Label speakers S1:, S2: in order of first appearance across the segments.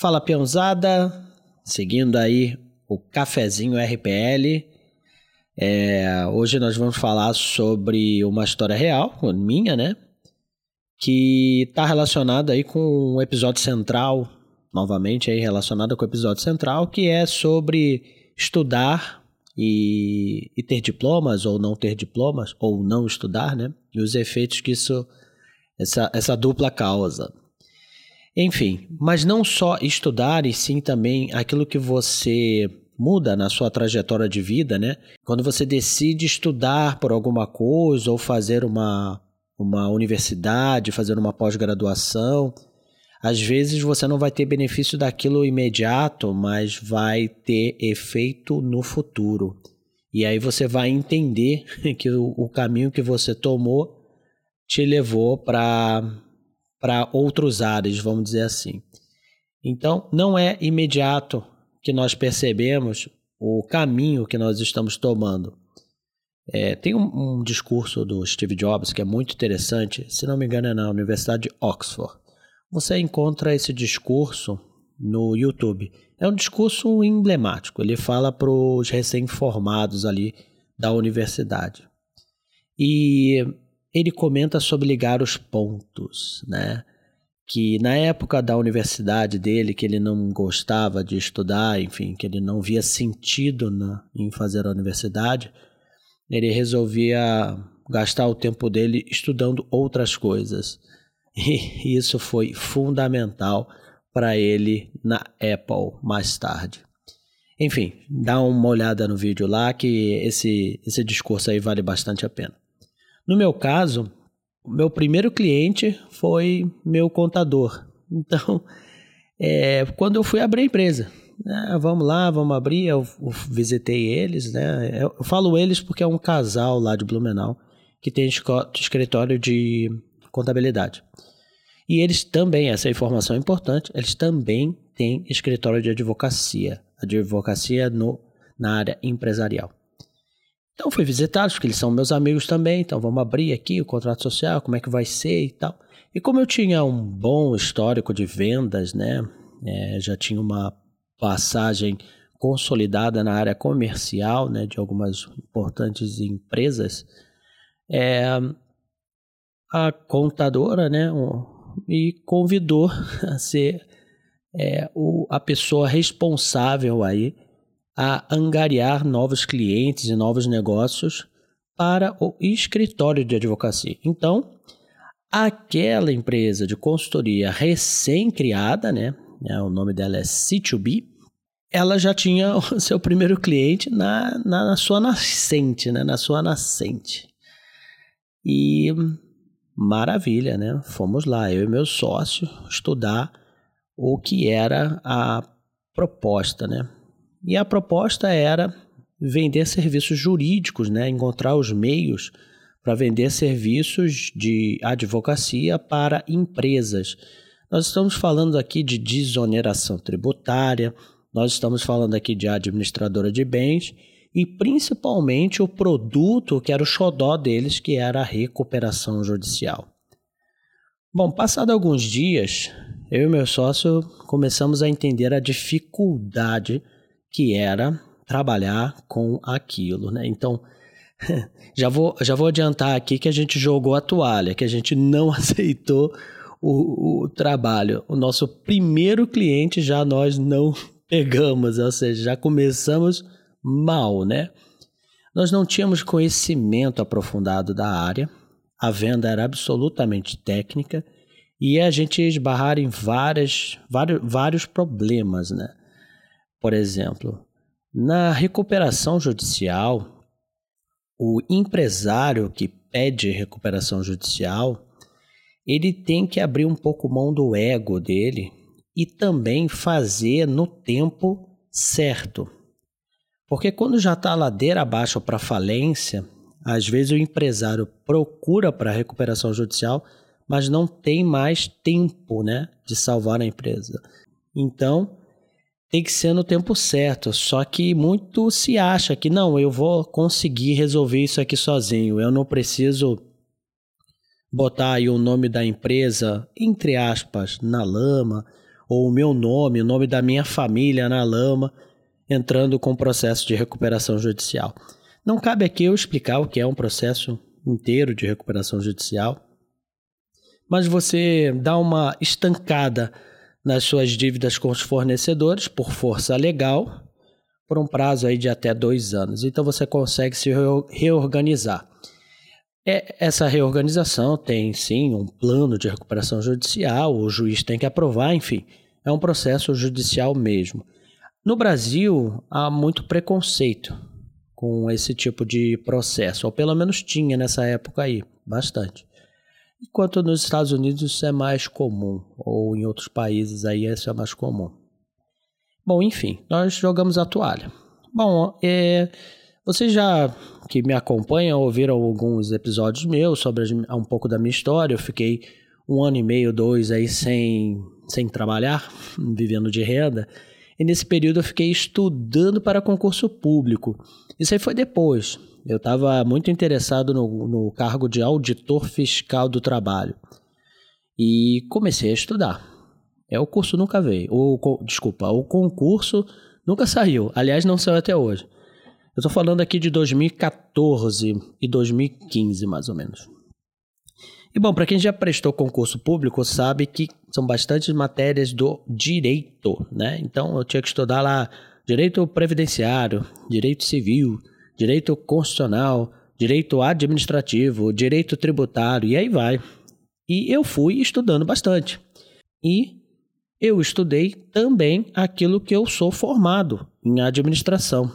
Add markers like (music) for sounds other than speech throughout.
S1: Fala peãozada, seguindo aí o cafezinho RPL. É, hoje nós vamos falar sobre uma história real, minha, né? Que está relacionada aí com o um episódio central, novamente aí relacionada com o episódio central, que é sobre estudar e, e ter diplomas ou não ter diplomas, ou não estudar, né? E os efeitos que isso, essa, essa dupla causa. Enfim, mas não só estudar, e sim também aquilo que você muda na sua trajetória de vida, né? Quando você decide estudar por alguma coisa ou fazer uma, uma universidade, fazer uma pós-graduação, às vezes você não vai ter benefício daquilo imediato, mas vai ter efeito no futuro. E aí você vai entender (laughs) que o, o caminho que você tomou te levou para para outros ares, vamos dizer assim. Então, não é imediato que nós percebemos o caminho que nós estamos tomando. É, tem um, um, discurso do Steve Jobs que é muito interessante, se não me engano, é na Universidade de Oxford. Você encontra esse discurso no YouTube. É um discurso emblemático. Ele fala para os recém-formados ali da universidade. E ele comenta sobre ligar os pontos, né? Que na época da universidade dele, que ele não gostava de estudar, enfim, que ele não via sentido na, em fazer a universidade, ele resolvia gastar o tempo dele estudando outras coisas. (laughs) E isso foi fundamental para ele na Apple mais tarde. Enfim, dá uma olhada no vídeo lá que esse, esse discurso aí vale bastante a pena. No meu caso, meu primeiro cliente foi meu contador. (laughs) Então, é, quando eu fui abrir a empresa, né, vamos lá, vamos abrir, eu, eu visitei eles, né? Eu, eu falo eles porque é um casal lá de Blumenau que tem escritório de contabilidade. E eles também, essa informação é importante, eles também têm escritório de advocacia, advocacia no, na área empresarial. Então fui visitá-los, porque eles são meus amigos também, então vamos abrir aqui o contrato social, como é que vai ser e tal. E como eu tinha um bom histórico de vendas, né, é, já tinha uma passagem consolidada na área comercial, né, de algumas importantes empresas, é, a contadora, né, me convidou (laughs) a ser é, o, a pessoa responsável aí a angariar novos clientes e novos negócios para o escritório de advocacia. Então, aquela empresa de consultoria recém-criada, né, né, o nome dela é C2B, ela já tinha (laughs) o seu primeiro cliente na, na, na sua nascente, né, na sua nascente. E maravilha, né? Fomos lá, eu e meu sócio, estudar o que era a proposta, né? E a proposta era vender serviços jurídicos, né? encontrar os meios para vender serviços de advocacia para empresas. Nós estamos falando aqui de desoneração tributária, nós estamos falando aqui de administradora de bens e principalmente o produto que era o xodó deles, que era a recuperação judicial. Bom, passado alguns dias, eu e meu sócio começamos a entender a dificuldade que era trabalhar com aquilo, né? Então, (laughs) já vou, já vou adiantar aqui que a gente jogou a toalha, que a gente não (laughs) aceitou o, o trabalho. O nosso primeiro cliente já nós não pegamos, ou seja, já começamos mal, né? Nós não tínhamos conhecimento aprofundado da área, a venda era absolutamente técnica e a gente ia esbarrar em várias, vários, vários problemas, né? Por exemplo, na recuperação judicial, o empresário que pede recuperação judicial, ele tem que abrir um pouco mão do ego dele e também fazer no tempo certo. Porque quando já está ladeira abaixo para falência, às vezes o empresário procura para recuperação judicial, mas não tem mais tempo né, de salvar a empresa. Então, tem que ser no tempo certo. Só que muito se acha que não, eu vou conseguir resolver isso aqui sozinho. Eu não preciso botar aí o nome da empresa, entre aspas, na lama, ou o meu nome, o nome da minha família na lama, entrando com o processo de recuperação judicial. Não cabe aqui eu explicar o que é um processo inteiro de recuperação judicial, mas você dá uma estancada nas suas dívidas com os fornecedores por força legal por um prazo aí de até dois anos. Então você consegue se reorganizar. É, essa reorganização tem sim um plano de recuperação judicial, o juiz tem que aprovar, enfim, é um processo judicial mesmo. No Brasil, há muito preconceito com esse tipo de processo, ou pelo menos tinha nessa época aí, bastante. Enquanto nos Estados Unidos isso é mais comum, ou em outros países aí isso é mais comum. Bom, enfim, nós jogamos a toalha. Bom, é, vocês já que me acompanham ouviram alguns episódios meus sobre um pouco da minha história. Eu fiquei um ano e meio, dois aí sem, sem trabalhar, (laughs) vivendo de renda. E nesse período eu fiquei estudando para concurso público. Isso aí foi depois. Eu estava muito interessado no, no cargo de auditor fiscal do trabalho. E comecei a estudar. É, o curso nunca veio. O, desculpa, o concurso nunca saiu. Aliás, não saiu até hoje. Eu estou falando aqui de 2014 e 2015, mais ou menos. E bom, para quem já prestou concurso público, sabe que são bastantes matérias do direito, né? Então eu tinha que estudar lá direito previdenciário, direito civil, direito constitucional, direito administrativo, direito tributário e aí vai. E eu fui estudando bastante. E eu estudei também aquilo que eu sou formado em administração.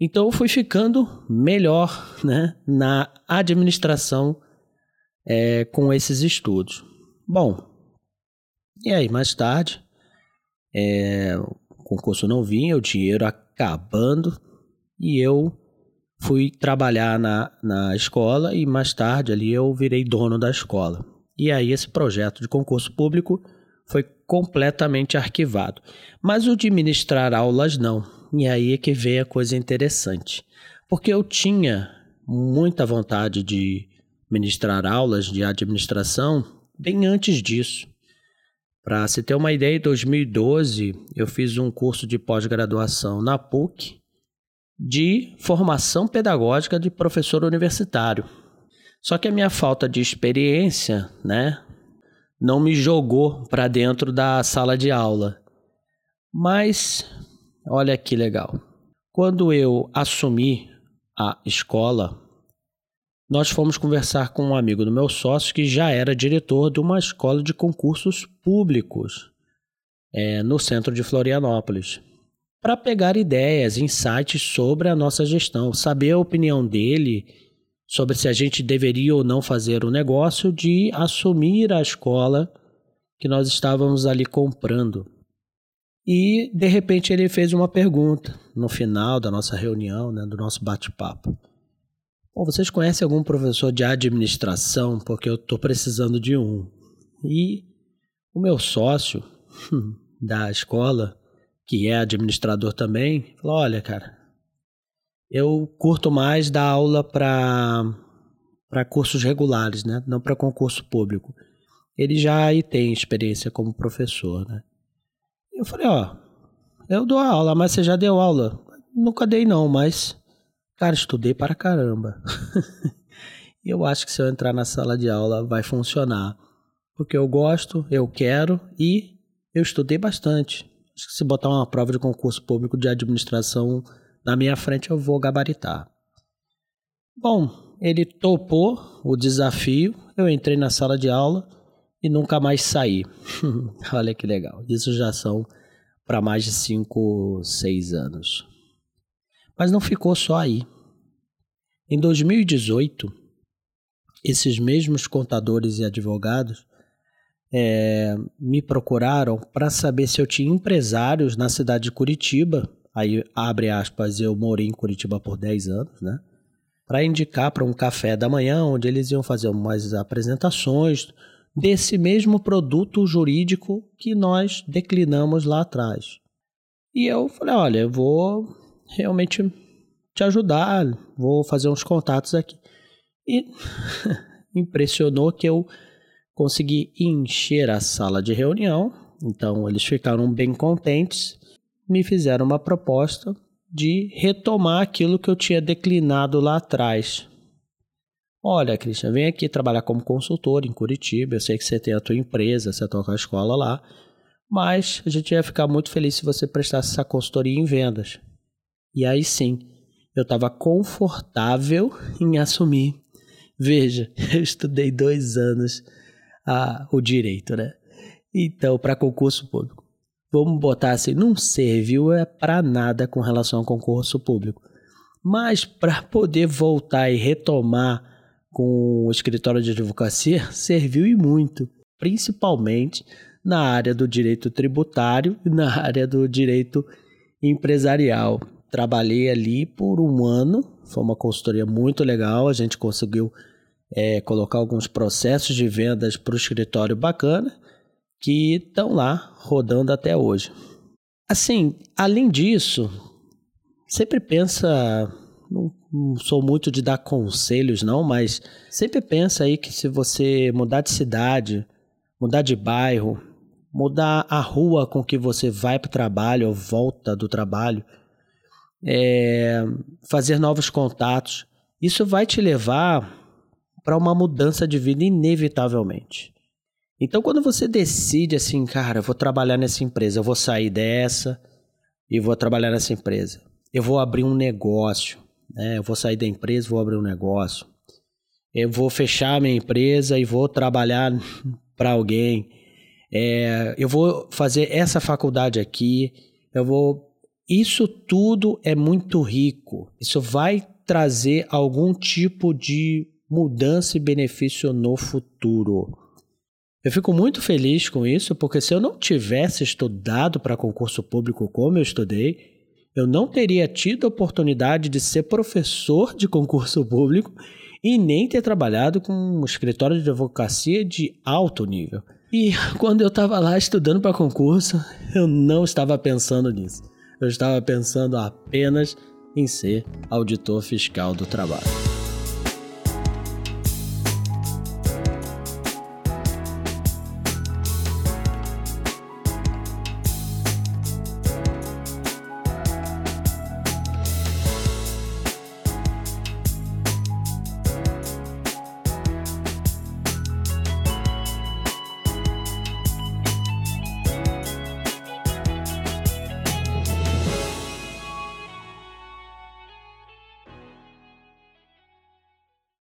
S1: Então eu fui ficando melhor né, na administração é, com esses estudos. Bom, e aí mais tarde, é, o concurso não vinha, o dinheiro acabando e eu fui trabalhar na, na escola e mais tarde ali eu virei dono da escola. E aí esse projeto de concurso público foi completamente arquivado. Mas o de ministrar aulas não. E aí é que veio a coisa interessante. Porque eu tinha muita vontade de ministrar aulas de administração bem antes disso. Para se ter uma ideia, em 2012 eu fiz um curso de pós-graduação na PUC de formação pedagógica de professor universitário. Só que a minha falta de experiência, né, não me jogou para dentro da sala de aula. Mas olha que legal. Quando eu assumi a escola, nós fomos conversar com um amigo do meu sócio que já era diretor de uma escola de concursos públicos é, no centro de Florianópolis, para pegar ideias, insights sobre a nossa gestão, saber a opinião dele sobre se a gente deveria ou não fazer o negócio de assumir a escola que nós estávamos ali comprando. E de repente ele fez uma pergunta no final da nossa reunião, né, do nosso bate-papo. Bom, vocês conhecem algum professor de administração? Porque eu estou precisando de um. E o meu sócio da escola, que é administrador também, falou: olha, cara, eu curto mais dar aula para cursos regulares, né? não para concurso público. Ele já aí tem experiência como professor. Né? Eu falei, ó, eu dou aula, mas você já deu aula? Nunca dei não, mas, cara, estudei para caramba. (laughs) eu acho que se eu entrar na sala de aula vai funcionar. Porque eu gosto, eu quero e eu estudei bastante. Acho que se botar uma prova de concurso público de administração na minha frente eu vou gabaritar. Bom, ele topou o desafio, eu entrei na sala de aula e nunca mais saí. (laughs) Olha que legal. Isso já são para mais de 5, 6 anos. Mas não ficou só aí. Em 2018, esses mesmos contadores e advogados é, me procuraram para saber se eu tinha empresários na cidade de Curitiba Aí, abre aspas, eu morei em Curitiba por 10 anos, né? Para indicar para um café da manhã, onde eles iam fazer umas apresentações desse mesmo produto jurídico que nós declinamos lá atrás. E eu falei: olha, eu vou realmente te ajudar, vou fazer uns contatos aqui. E (laughs) impressionou que eu consegui encher a sala de reunião Então eles ficaram bem contentes, me fizeram uma proposta de retomar aquilo que eu tinha declinado lá atrás. Olha, Cristian, vem aqui trabalhar como consultor em Curitiba. Eu sei que você tem a tua empresa, você toca a escola lá, mas a gente ia ficar muito feliz se você prestasse essa consultoria em vendas. E aí sim, eu estava confortável em assumir. Veja, (laughs) eu estudei dois anos a, o direito, né? Então, para concurso público. Vamos botar assim, não serviu é para nada com relação ao concurso público. Mas para poder voltar e retomar com o escritório de advocacia, serviu e muito, principalmente na área do direito tributário e na área do direito empresarial. Trabalhei ali por um ano, foi uma consultoria muito legal, a gente conseguiu é, colocar alguns processos de vendas para o escritório bacana que estão lá rodando até hoje. Assim, além disso, sempre pensa, não, não, sou muito de dar conselhos não, mas sempre pensa aí que se você mudar de cidade, mudar de bairro, mudar a rua com que você vai para o trabalho ou volta do trabalho, é, fazer novos contatos, isso vai te levar para uma mudança de vida inevitavelmente. Então, quando você decide assim, cara, eu vou trabalhar nessa empresa, eu vou sair dessa e vou trabalhar nessa empresa, eu vou abrir um negócio, né? Eu vou sair da empresa, vou abrir um negócio, eu vou fechar minha empresa e vou trabalhar (laughs) para alguém, é, eu vou fazer essa faculdade aqui, eu vou. Isso tudo é muito rico. Isso vai trazer algum tipo de mudança e benefício no futuro. Eu fico muito feliz com isso, porque se eu não tivesse estudado para concurso público como eu estudei, eu não teria tido a oportunidade de ser professor de concurso público e nem ter trabalhado com um escritório de advocacia de alto nível. E (laughs) quando eu estava lá estudando para concurso, eu não estava pensando nisso. Eu estava pensando apenas em ser auditor fiscal do trabalho.